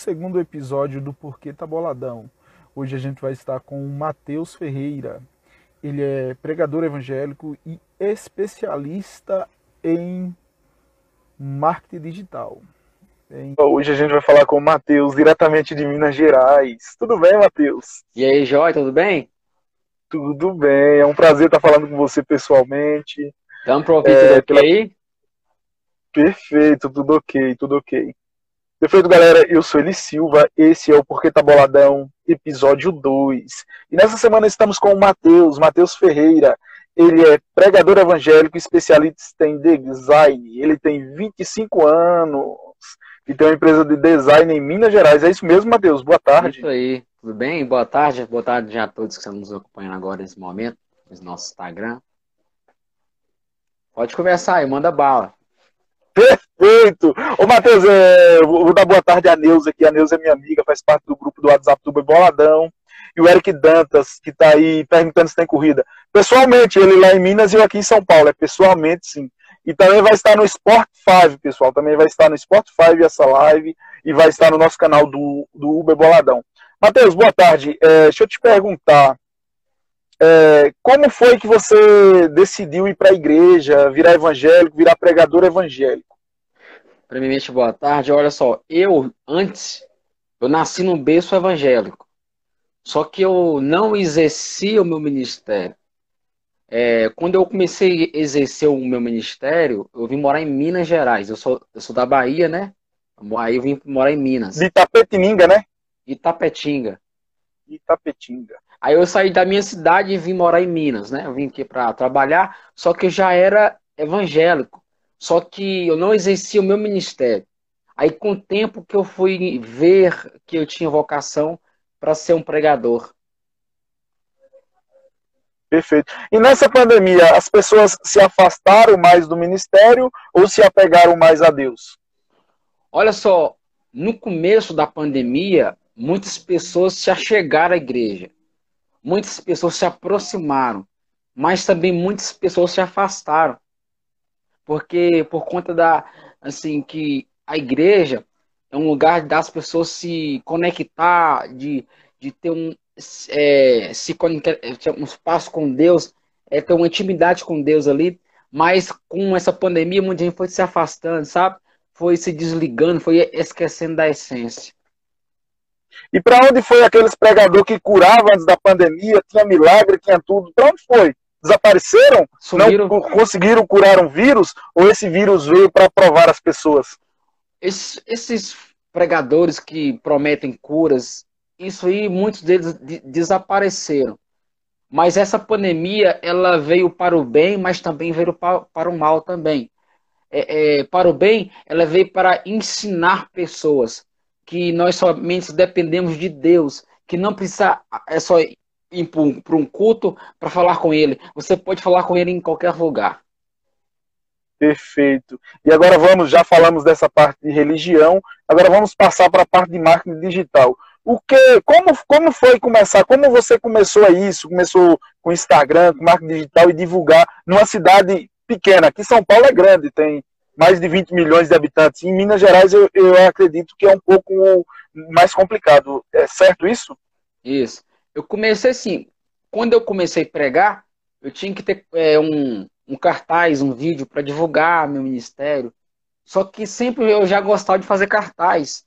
segundo episódio do Porquê Tá Boladão. Hoje a gente vai estar com o Matheus Ferreira. Ele é pregador evangélico e especialista em marketing digital. Hoje a gente vai falar com o Matheus, diretamente de Minas Gerais. Tudo bem, Matheus? E aí, Joy, tudo bem? Tudo bem, é um prazer estar falando com você pessoalmente. Estamos ouvir é, tudo ok? Perfeito, tudo ok, tudo ok. Perfeito, galera. Eu sou Eli Silva. Esse é o Porquê Tá Boladão, episódio 2. E nessa semana estamos com o Matheus, Matheus Ferreira. Ele é pregador evangélico, especialista em design. Ele tem 25 anos e tem uma empresa de design em Minas Gerais. É isso mesmo, Matheus? Boa tarde. Isso aí. Tudo bem? Boa tarde. Boa tarde a todos que estão nos acompanhando agora nesse momento, no nosso Instagram. Pode conversar aí, manda bala. Perfeito! Ô, Matheus, é, vou dar boa tarde à Neuza aqui. A Neuza é minha amiga, faz parte do grupo do WhatsApp do Boladão. E o Eric Dantas, que está aí perguntando se tem corrida. Pessoalmente, ele lá em Minas e eu aqui em São Paulo. É pessoalmente, sim. E também vai estar no Sport 5, pessoal. Também vai estar no Sport 5 essa live. E vai estar no nosso canal do, do Uber Boladão. Matheus, boa tarde. É, deixa eu te perguntar. É, como foi que você decidiu ir para a igreja, virar evangélico, virar pregador evangélico? Primeiramente, boa tarde. Olha só, eu antes, eu nasci num berço evangélico, só que eu não exerci o meu ministério. É, quando eu comecei a exercer o meu ministério, eu vim morar em Minas Gerais. Eu sou, eu sou da Bahia, né? Aí eu vim morar em Minas. De Itapetininga, né? Itapetinga. Itapetinga. Aí eu saí da minha cidade e vim morar em Minas, né? Eu vim aqui para trabalhar, só que eu já era evangélico, só que eu não exercia o meu ministério. Aí com o tempo que eu fui ver que eu tinha vocação para ser um pregador. Perfeito. E nessa pandemia, as pessoas se afastaram mais do ministério ou se apegaram mais a Deus? Olha só, no começo da pandemia, muitas pessoas se achegaram à igreja muitas pessoas se aproximaram, mas também muitas pessoas se afastaram. Porque por conta da assim que a igreja é um lugar das pessoas se conectar, de, de ter um é, se conectar, um espaço com Deus, é ter uma intimidade com Deus ali, mas com essa pandemia muita gente foi se afastando, sabe? Foi se desligando, foi esquecendo da essência. E para onde foi aqueles pregadores que curavam antes da pandemia, tinha milagre, tinha tudo? Para onde foi? Desapareceram? Sumiram. Não conseguiram curar um vírus? Ou esse vírus veio para provar as pessoas? Esses, esses pregadores que prometem curas, isso aí, muitos deles desapareceram. Mas essa pandemia, ela veio para o bem, mas também veio para, para o mal também. É, é, para o bem, ela veio para ensinar pessoas que nós somente dependemos de Deus, que não precisa é só para um culto para falar com Ele. Você pode falar com Ele em qualquer lugar. Perfeito. E agora vamos, já falamos dessa parte de religião, agora vamos passar para a parte de marketing digital. O que, como, como foi começar? Como você começou a isso? Começou com Instagram, com marketing digital e divulgar numa cidade pequena. Aqui São Paulo é grande, tem mais de 20 milhões de habitantes. Em Minas Gerais, eu, eu acredito que é um pouco mais complicado. É certo isso? Isso. Eu comecei assim, quando eu comecei a pregar, eu tinha que ter é, um, um cartaz, um vídeo para divulgar meu ministério. Só que sempre eu já gostava de fazer cartaz.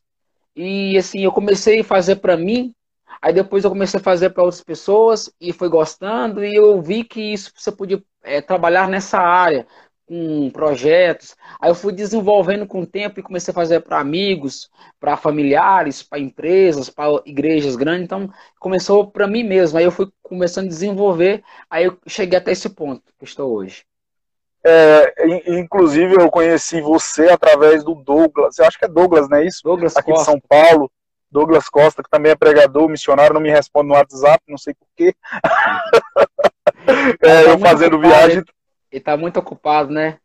E assim, eu comecei a fazer para mim, aí depois eu comecei a fazer para outras pessoas e foi gostando e eu vi que isso você podia é, trabalhar nessa área, com projetos. Aí eu fui desenvolvendo com o tempo e comecei a fazer para amigos, para familiares, para empresas, para igrejas grandes. Então começou para mim mesmo. Aí eu fui começando a desenvolver. Aí eu cheguei até esse ponto que estou hoje. É, inclusive eu conheci você através do Douglas. Eu acho que é Douglas, não é isso? Douglas Aqui Costa. de São Paulo. Douglas Costa, que também é pregador, missionário, não me responde no WhatsApp, não sei porquê. é, eu fazendo viagem. Ele tá muito ocupado, né?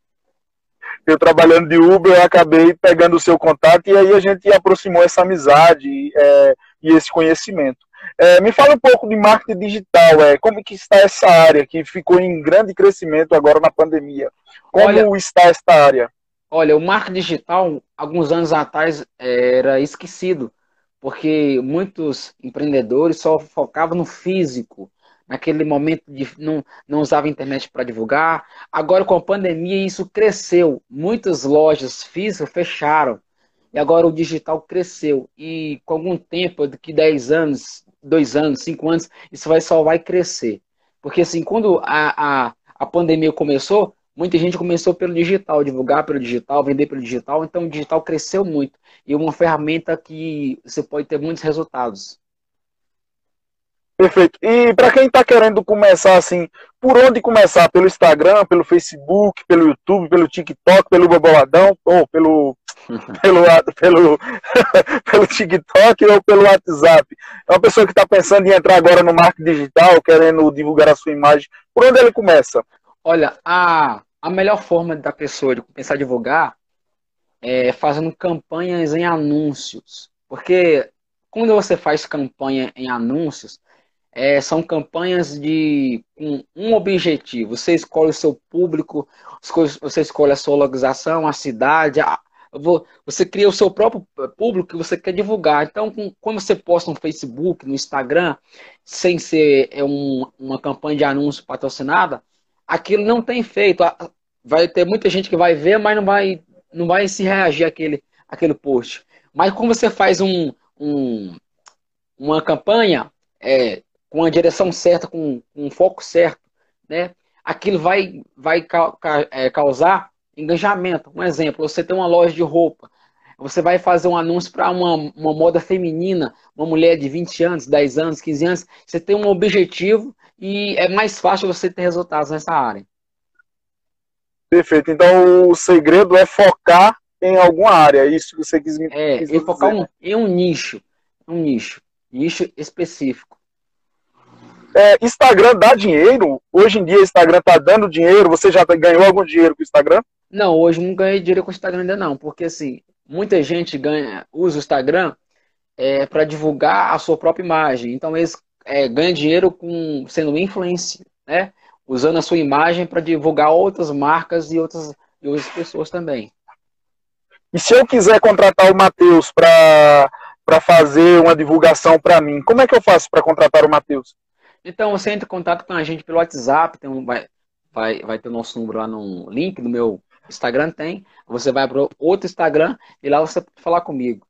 Eu trabalhando de Uber, eu acabei pegando o seu contato e aí a gente aproximou essa amizade é, e esse conhecimento. É, me fala um pouco de marketing digital, é, como que está essa área que ficou em grande crescimento agora na pandemia? Como olha, está esta área? Olha, o marketing digital, alguns anos atrás, era esquecido, porque muitos empreendedores só focavam no físico, naquele momento de não, não usava internet para divulgar. Agora, com a pandemia, isso cresceu. Muitas lojas físicas fecharam. E agora o digital cresceu. E com algum tempo, daqui 10 anos, 2 anos, 5 anos, isso vai só vai crescer. Porque assim, quando a, a, a pandemia começou, muita gente começou pelo digital, divulgar pelo digital, vender pelo digital, então o digital cresceu muito. E é uma ferramenta que você pode ter muitos resultados. Perfeito. E para quem está querendo começar assim, por onde começar? Pelo Instagram, pelo Facebook, pelo YouTube, pelo TikTok, pelo Boboladão, ou pelo pelo, pelo, pelo TikTok ou pelo WhatsApp. É uma pessoa que está pensando em entrar agora no marketing digital, querendo divulgar a sua imagem. Por onde ele começa? Olha, a, a melhor forma da pessoa de começar a divulgar é fazendo campanhas em anúncios. Porque quando você faz campanha em anúncios, é, são campanhas de um, um, objetivo. Você escolhe o seu público, você escolhe a sua localização, a cidade, a, você cria o seu próprio público que você quer divulgar. Então, quando você posta no Facebook, no Instagram, sem ser é, um, uma campanha de anúncio patrocinada, aquilo não tem efeito. Vai ter muita gente que vai ver, mas não vai, não vai se reagir àquele, àquele post. Mas quando você faz um, um uma campanha é, com a direção certa, com, com um foco certo, né? aquilo vai, vai ca, ca, é, causar engajamento. Um exemplo, você tem uma loja de roupa, você vai fazer um anúncio para uma, uma moda feminina, uma mulher de 20 anos, 10 anos, 15 anos, você tem um objetivo e é mais fácil você ter resultados nessa área. Perfeito. Então o segredo é focar em alguma área, é isso que você quis me É, quis focar um, em um nicho, um nicho, nicho específico. É, Instagram dá dinheiro? Hoje em dia Instagram está dando dinheiro? Você já ganhou algum dinheiro com o Instagram? Não, hoje não ganhei dinheiro com o Instagram ainda não, porque assim, muita gente ganha, usa o Instagram é, para divulgar a sua própria imagem. Então eles é, ganham dinheiro com sendo influência, né? Usando a sua imagem para divulgar outras marcas e outras, e outras pessoas também. E se eu quiser contratar o Matheus para fazer uma divulgação para mim, como é que eu faço para contratar o Matheus? Então você entra em contato com a gente pelo WhatsApp, tem um, vai, vai, vai ter o nosso número lá no link do meu Instagram tem. Você vai para outro Instagram e lá você pode falar comigo.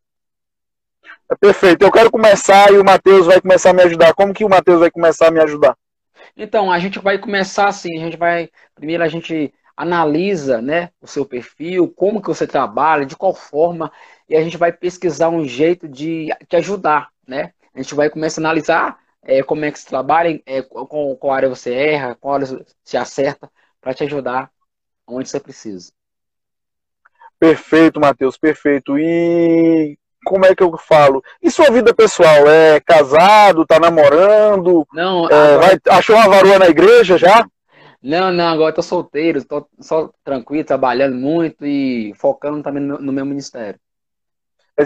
É perfeito. Eu quero começar e o Matheus vai começar a me ajudar. Como que o Matheus vai começar a me ajudar? Então, a gente vai começar assim, a gente vai. Primeiro a gente analisa né, o seu perfil, como que você trabalha, de qual forma, e a gente vai pesquisar um jeito de te ajudar, né? A gente vai começar a analisar é, como é que você trabalha, é, com qual área você erra, qual área você acerta, para te ajudar onde você precisa. Perfeito, Matheus, perfeito. E como é que eu falo? E sua vida pessoal? É casado, tá namorando? Não, é, agora... vai, achou uma varoa na igreja já? Não, não, agora tô solteiro, tô só tranquilo, trabalhando muito e focando também no, no meu ministério.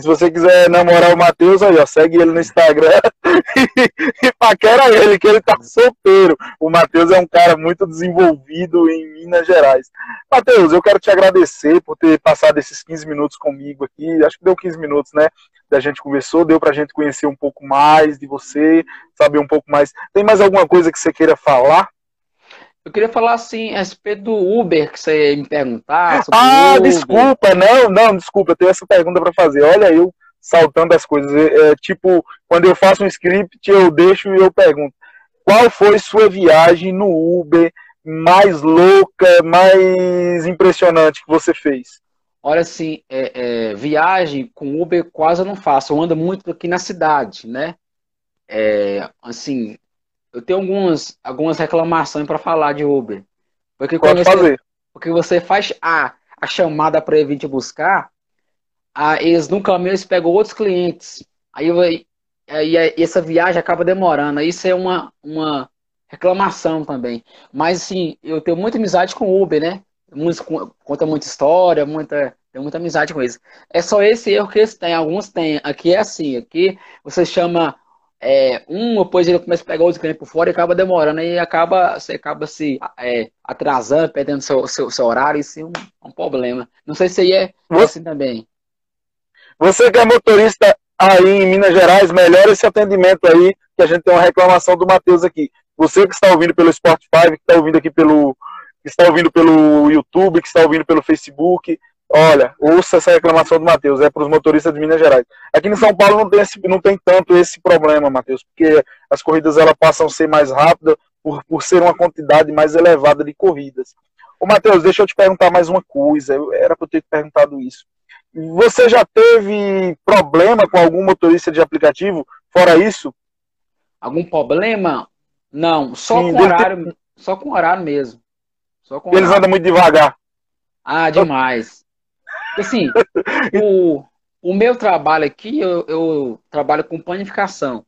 Se você quiser namorar o Matheus, aí, ó, segue ele no Instagram e, e paquera ele, que ele tá solteiro. O Matheus é um cara muito desenvolvido em Minas Gerais. Matheus, eu quero te agradecer por ter passado esses 15 minutos comigo aqui. Acho que deu 15 minutos, né? Da gente conversou, deu pra gente conhecer um pouco mais de você, saber um pouco mais. Tem mais alguma coisa que você queira falar? Eu queria falar assim a respeito do Uber que você ia me perguntar. ah, desculpa, não, não, desculpa, eu tenho essa pergunta para fazer. Olha, eu saltando as coisas. É, é, tipo, quando eu faço um script, eu deixo e eu pergunto: qual foi sua viagem no Uber mais louca, mais impressionante que você fez? Olha, assim, é, é, viagem com Uber quase eu não faço. Eu ando muito aqui na cidade, né? É, assim, eu tenho algumas, algumas reclamações para falar de Uber. Porque Pode você, fazer. Porque você faz a, a chamada para ele vir te buscar, a, eles no caminho eles pegam outros clientes. Aí, aí, aí essa viagem acaba demorando. Isso é uma, uma reclamação também. Mas assim, eu tenho muita amizade com o Uber, né? Muitos, conta muita história, muita, tenho muita amizade com eles. É só esse erro que eles têm. Alguns têm. Aqui é assim, aqui você chama é, um, depois ele começa a pegar outros clientes por fora e acaba demorando e acaba, você acaba se é, atrasando, perdendo seu, seu, seu horário, isso é um, um, problema. Não sei se aí é você, assim também. Você que é motorista aí em Minas Gerais, melhora esse atendimento aí, que a gente tem uma reclamação do Matheus aqui. Você que está ouvindo pelo Spotify, que está ouvindo aqui pelo. que está ouvindo pelo YouTube, que está ouvindo pelo Facebook, olha, ouça essa reclamação do Matheus, é para os motoristas de Minas Gerais. Aqui em São Paulo não tem, esse, não tem tanto esse problema, Matheus, porque as corridas elas passam a ser mais rápidas por, por ser uma quantidade mais elevada de corridas. Ô, Matheus, deixa eu te perguntar mais uma coisa, eu, era para eu ter te perguntado isso. Você já teve problema com algum motorista de aplicativo, fora isso? Algum problema? Não, só Sim, com horário, ter... só com horário mesmo. Só com Eles horário. andam muito devagar. Ah, demais. Assim, o, o meu trabalho aqui, eu, eu trabalho com panificação.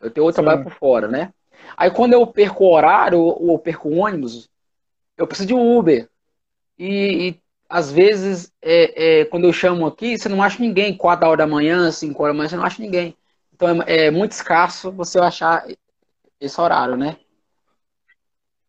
Eu tenho outro Sim. trabalho por fora, né? Aí quando eu perco o horário ou eu perco o ônibus, eu preciso de um Uber. E, e às vezes, é, é, quando eu chamo aqui, você não acha ninguém. 4 horas da manhã, 5 horas da manhã, você não acha ninguém. Então é, é muito escasso você achar esse horário, né?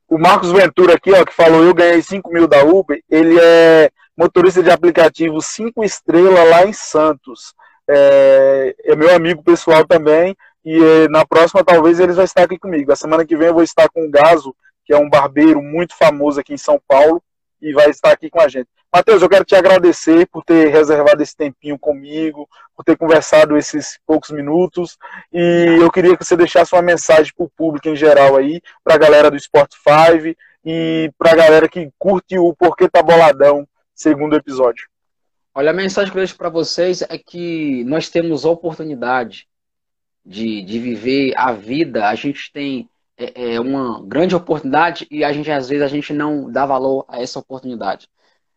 O Marcos Ventura aqui, ó, que falou, eu ganhei 5 mil da Uber, ele é motorista de aplicativo 5 estrelas lá em Santos. É, é, meu amigo pessoal também, e é, na próxima talvez eles vão estar aqui comigo. A semana que vem eu vou estar com o Gaso, que é um barbeiro muito famoso aqui em São Paulo, e vai estar aqui com a gente. Matheus, eu quero te agradecer por ter reservado esse tempinho comigo, por ter conversado esses poucos minutos. E eu queria que você deixasse uma mensagem para o público em geral aí, para a galera do Sport 5 e para a galera que curte o Porquê Tá Boladão, segundo episódio. Olha, a mensagem que eu deixo para vocês é que nós temos a oportunidade de, de viver a vida. A gente tem é, é uma grande oportunidade e a gente às vezes a gente não dá valor a essa oportunidade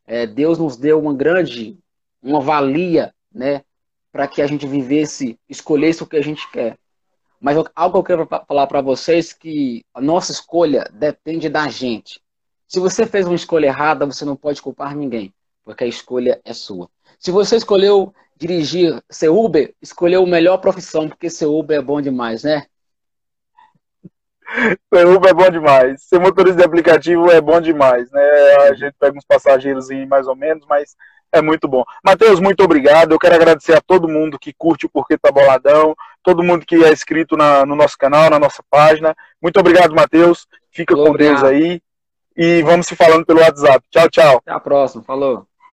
é, Deus nos deu uma grande, uma valia, né, para que a gente vivesse, escolhesse o que a gente quer. Mas algo que eu quero falar para vocês que a nossa escolha depende da gente. Se você fez uma escolha errada, você não pode culpar ninguém, porque a escolha é sua. Se você escolheu dirigir, ser Uber, escolheu a melhor profissão, porque ser Uber é bom demais, né? Ser Uber é bom demais. Ser motorista de aplicativo é bom demais, né? A gente pega uns passageiros aí mais ou menos, mas é muito bom. Matheus, muito obrigado. Eu quero agradecer a todo mundo que curte o Porquê Tá Boladão, todo mundo que é inscrito na, no nosso canal, na nossa página. Muito obrigado, Matheus. Fica com Deus aí. E vamos se falando pelo WhatsApp. Tchau, tchau. Até a próxima. Falou.